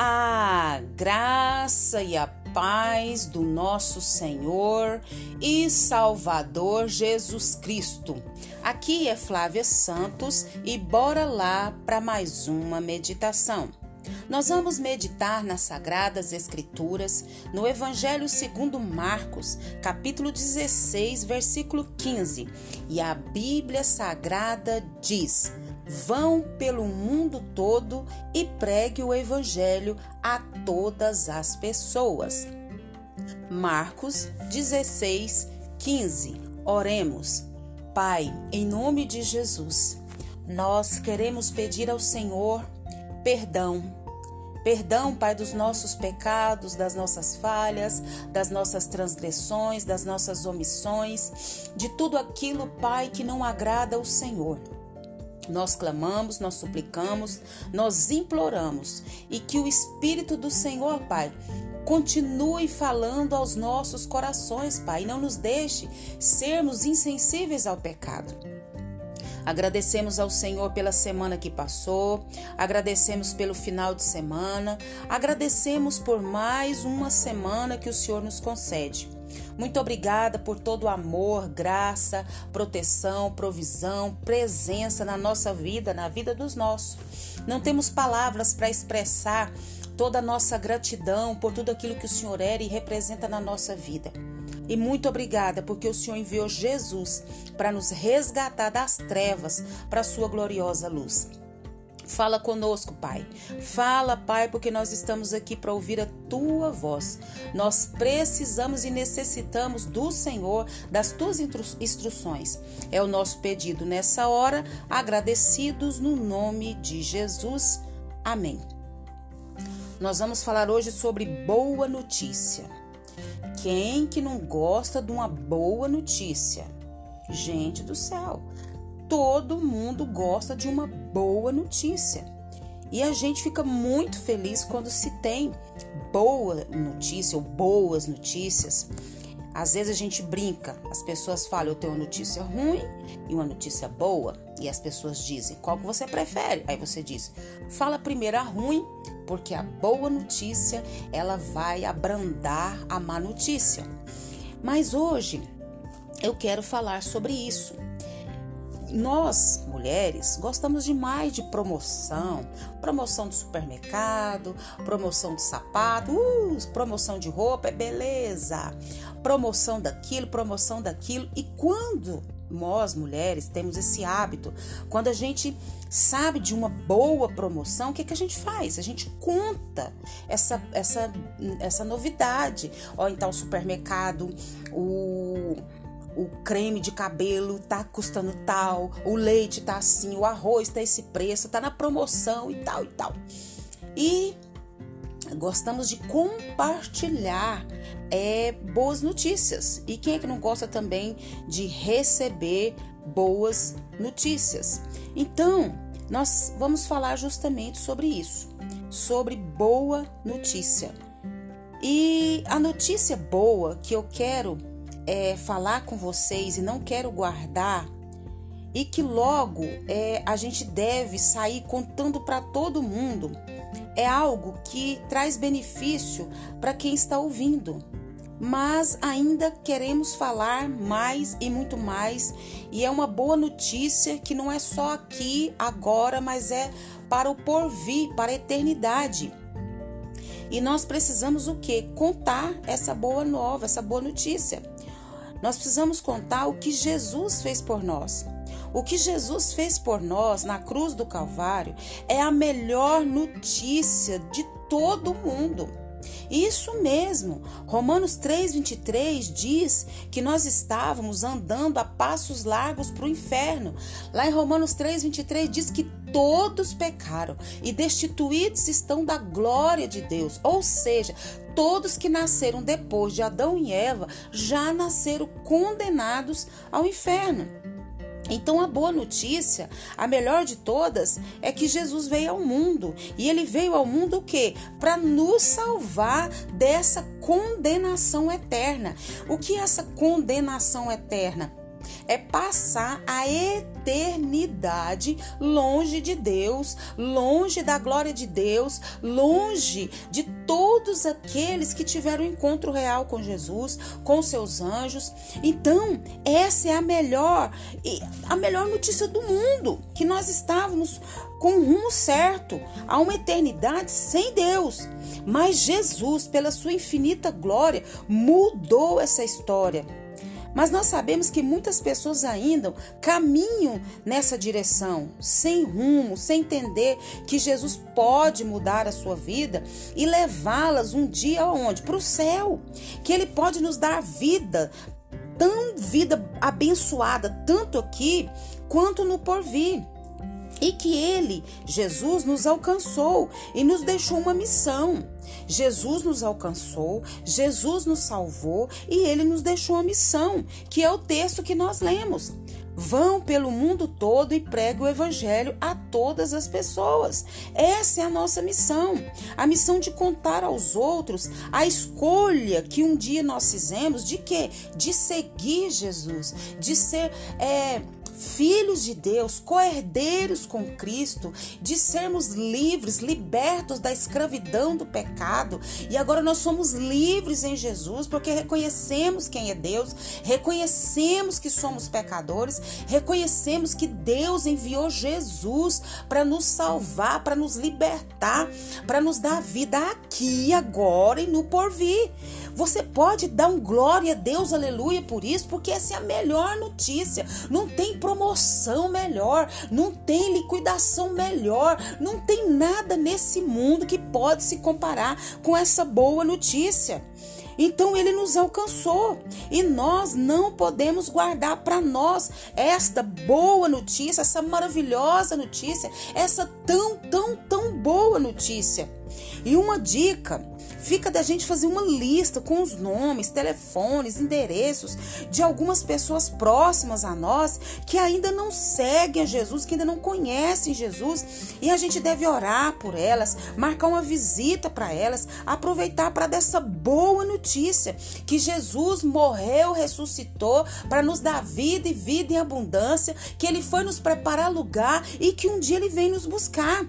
A graça e a paz do nosso Senhor e Salvador Jesus Cristo. Aqui é Flávia Santos e bora lá para mais uma meditação. Nós vamos meditar nas Sagradas Escrituras, no Evangelho segundo Marcos, capítulo 16, versículo 15. E a Bíblia Sagrada diz: Vão pelo mundo todo e pregue o Evangelho a todas as pessoas. Marcos 16, 15. Oremos. Pai, em nome de Jesus, nós queremos pedir ao Senhor perdão. Perdão, Pai, dos nossos pecados, das nossas falhas, das nossas transgressões, das nossas omissões, de tudo aquilo, Pai, que não agrada ao Senhor. Nós clamamos, nós suplicamos, nós imploramos e que o Espírito do Senhor, Pai, continue falando aos nossos corações, Pai, e não nos deixe sermos insensíveis ao pecado. Agradecemos ao Senhor pela semana que passou, agradecemos pelo final de semana, agradecemos por mais uma semana que o Senhor nos concede. Muito obrigada por todo o amor, graça, proteção, provisão, presença na nossa vida, na vida dos nossos. Não temos palavras para expressar toda a nossa gratidão por tudo aquilo que o Senhor era e representa na nossa vida. E muito obrigada porque o Senhor enviou Jesus para nos resgatar das trevas para a sua gloriosa luz. Fala conosco, Pai. Fala, Pai, porque nós estamos aqui para ouvir a tua voz. Nós precisamos e necessitamos do Senhor, das tuas instruções. É o nosso pedido nessa hora, agradecidos no nome de Jesus. Amém. Nós vamos falar hoje sobre boa notícia. Quem que não gosta de uma boa notícia? Gente do céu, todo mundo gosta de uma boa notícia. E a gente fica muito feliz quando se tem boa notícia ou boas notícias. Às vezes a gente brinca, as pessoas falam, eu tenho uma notícia ruim e uma notícia boa, e as pessoas dizem, qual que você prefere? Aí você diz, fala primeiro a ruim, porque a boa notícia, ela vai abrandar a má notícia. Mas hoje eu quero falar sobre isso. Nós, mulheres, gostamos demais de promoção, promoção do supermercado, promoção de sapato, uh, promoção de roupa, é beleza, promoção daquilo, promoção daquilo. E quando nós, mulheres, temos esse hábito, quando a gente sabe de uma boa promoção, o que, que a gente faz? A gente conta essa, essa, essa novidade. Ó, em tal supermercado, o o creme de cabelo tá custando tal, o leite tá assim, o arroz tá esse preço, tá na promoção e tal e tal. E gostamos de compartilhar é, boas notícias. E quem é que não gosta também de receber boas notícias? Então, nós vamos falar justamente sobre isso, sobre boa notícia. E a notícia boa que eu quero é, falar com vocês e não quero guardar, e que logo é, a gente deve sair contando para todo mundo, é algo que traz benefício para quem está ouvindo. Mas ainda queremos falar mais e muito mais, e é uma boa notícia que não é só aqui, agora, mas é para o porvir, para a eternidade. E nós precisamos o que? Contar essa boa nova, essa boa notícia. Nós precisamos contar o que Jesus fez por nós. O que Jesus fez por nós na cruz do Calvário é a melhor notícia de todo mundo. Isso mesmo. Romanos 3:23 diz que nós estávamos andando a passos largos para o inferno. Lá em Romanos 3:23 diz que todos pecaram e destituídos estão da glória de Deus. Ou seja, todos que nasceram depois de Adão e Eva já nasceram condenados ao inferno. Então a boa notícia, a melhor de todas, é que Jesus veio ao mundo. E ele veio ao mundo o quê? Para nos salvar dessa condenação eterna. O que é essa condenação eterna? É passar a eternidade longe de Deus, longe da glória de Deus, longe de todos aqueles que tiveram um encontro real com Jesus, com seus anjos. Então, essa é a melhor a melhor notícia do mundo, que nós estávamos com o rumo certo a uma eternidade sem Deus. Mas Jesus, pela sua infinita glória, mudou essa história. Mas nós sabemos que muitas pessoas ainda caminham nessa direção, sem rumo, sem entender que Jesus pode mudar a sua vida e levá-las um dia aonde? Para o céu. Que Ele pode nos dar vida, tão vida abençoada, tanto aqui quanto no porvir e que ele, Jesus, nos alcançou e nos deixou uma missão. Jesus nos alcançou, Jesus nos salvou e ele nos deixou uma missão, que é o texto que nós lemos. Vão pelo mundo todo e pregue o evangelho a todas as pessoas. Essa é a nossa missão. A missão de contar aos outros a escolha que um dia nós fizemos de quê? De seguir Jesus, de ser é, filhos de Deus, coerdeiros com Cristo, de sermos livres, libertos da escravidão do pecado. E agora nós somos livres em Jesus porque reconhecemos quem é Deus, reconhecemos que somos pecadores, reconhecemos que Deus enviou Jesus para nos salvar, para nos libertar, para nos dar vida aqui, agora e no porvir. Você pode dar um glória a Deus, aleluia, por isso, porque essa é a melhor notícia. Não tem promoção melhor, não tem liquidação melhor, não tem nada nesse mundo que pode se comparar com essa boa notícia. Então ele nos alcançou e nós não podemos guardar para nós esta boa notícia, essa maravilhosa notícia, essa tão, tão, tão boa notícia. E uma dica fica da gente fazer uma lista com os nomes, telefones, endereços de algumas pessoas próximas a nós que ainda não seguem a Jesus, que ainda não conhecem Jesus, e a gente deve orar por elas, marcar uma visita para elas, aproveitar para dessa boa notícia que Jesus morreu, ressuscitou para nos dar vida e vida em abundância, que ele foi nos preparar lugar e que um dia ele vem nos buscar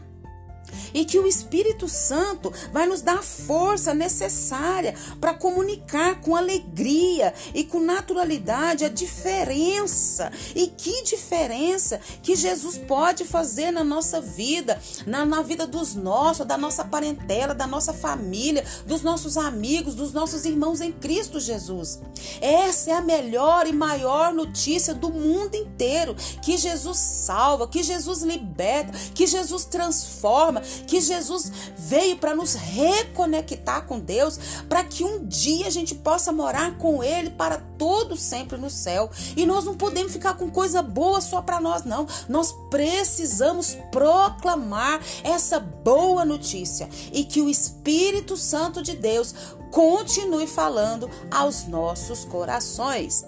e que o Espírito Santo vai nos dar a força necessária para comunicar com alegria e com naturalidade a diferença. E que diferença que Jesus pode fazer na nossa vida, na, na vida dos nossos, da nossa parentela, da nossa família, dos nossos amigos, dos nossos irmãos em Cristo Jesus. Essa é a melhor e maior notícia do mundo inteiro: que Jesus salva, que Jesus liberta, que Jesus transforma, que Jesus veio para nos reconectar com Deus, para que um dia a gente possa morar com Ele para todo sempre no céu. E nós não podemos ficar com coisa boa só para nós, não. Nós precisamos proclamar essa boa notícia e que o Espírito Santo de Deus continue falando aos nossos corações.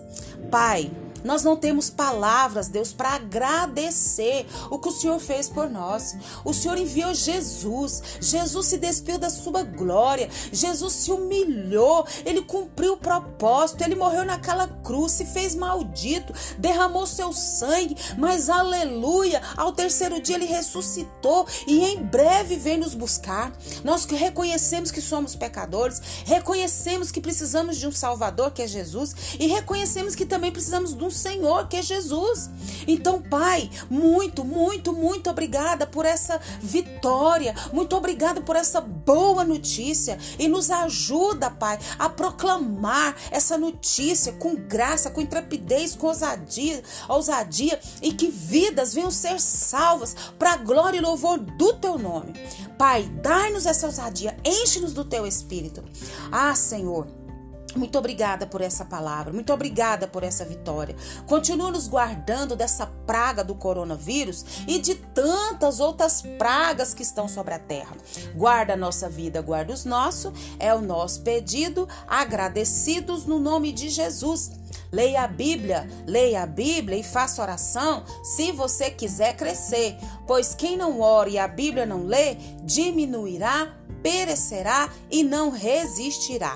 Pai, nós não temos palavras, Deus, para agradecer o que o Senhor fez por nós. O Senhor enviou Jesus. Jesus se despiu da sua glória. Jesus se humilhou. Ele cumpriu o propósito. Ele morreu naquela cruz, se fez maldito, derramou seu sangue. Mas aleluia, ao terceiro dia ele ressuscitou e em breve vem nos buscar. Nós reconhecemos que somos pecadores, reconhecemos que precisamos de um Salvador, que é Jesus, e reconhecemos que também precisamos de um Senhor, que é Jesus. Então, Pai, muito, muito, muito obrigada por essa vitória, muito obrigada por essa boa notícia e nos ajuda, Pai, a proclamar essa notícia com graça, com intrepidez, com ousadia, ousadia e que vidas venham ser salvas para a glória e louvor do teu nome. Pai, dai-nos essa ousadia, enche-nos do teu espírito. Ah, Senhor, muito obrigada por essa palavra, muito obrigada por essa vitória. Continua nos guardando dessa praga do coronavírus e de tantas outras pragas que estão sobre a terra. Guarda a nossa vida, guarda os nossos, é o nosso pedido, agradecidos no nome de Jesus. Leia a Bíblia, leia a Bíblia e faça oração se você quiser crescer, pois quem não ora e a Bíblia não lê, diminuirá perecerá e não resistirá.